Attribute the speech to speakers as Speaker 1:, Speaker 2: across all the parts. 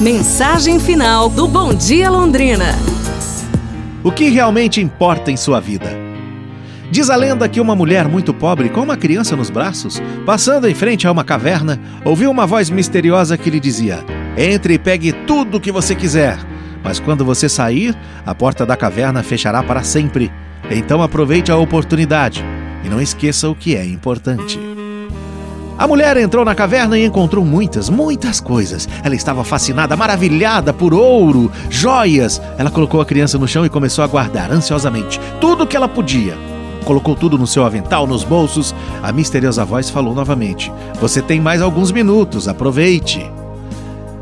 Speaker 1: Mensagem final do Bom Dia Londrina.
Speaker 2: O que realmente importa em sua vida? Diz a lenda que uma mulher muito pobre, com uma criança nos braços, passando em frente a uma caverna, ouviu uma voz misteriosa que lhe dizia: Entre e pegue tudo o que você quiser, mas quando você sair, a porta da caverna fechará para sempre. Então aproveite a oportunidade e não esqueça o que é importante. A mulher entrou na caverna e encontrou muitas, muitas coisas. Ela estava fascinada, maravilhada por ouro, joias. Ela colocou a criança no chão e começou a guardar ansiosamente tudo o que ela podia. Colocou tudo no seu avental, nos bolsos. A misteriosa voz falou novamente: Você tem mais alguns minutos, aproveite.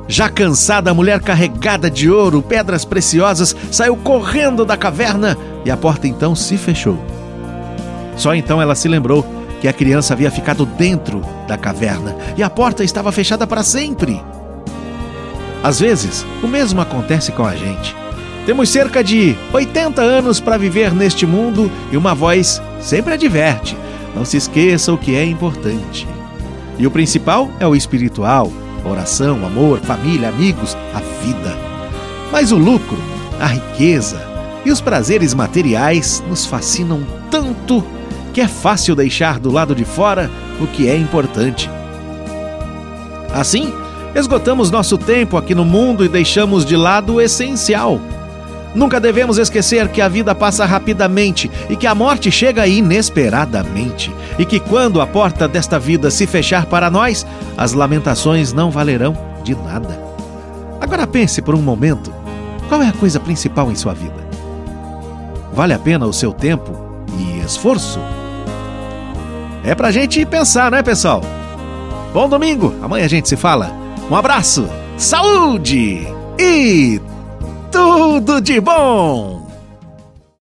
Speaker 2: Já cansada, a mulher carregada de ouro, pedras preciosas, saiu correndo da caverna e a porta então se fechou. Só então ela se lembrou que a criança havia ficado dentro da caverna e a porta estava fechada para sempre. Às vezes, o mesmo acontece com a gente. Temos cerca de 80 anos para viver neste mundo e uma voz sempre adverte: não se esqueça o que é importante. E o principal é o espiritual, oração, amor, família, amigos, a vida. Mas o lucro, a riqueza e os prazeres materiais nos fascinam tanto que é fácil deixar do lado de fora o que é importante. Assim, esgotamos nosso tempo aqui no mundo e deixamos de lado o essencial. Nunca devemos esquecer que a vida passa rapidamente e que a morte chega inesperadamente, e que quando a porta desta vida se fechar para nós, as lamentações não valerão de nada. Agora pense por um momento: qual é a coisa principal em sua vida? Vale a pena o seu tempo e esforço? É pra gente pensar, né, pessoal? Bom domingo, amanhã a gente se fala. Um abraço, saúde e tudo de bom!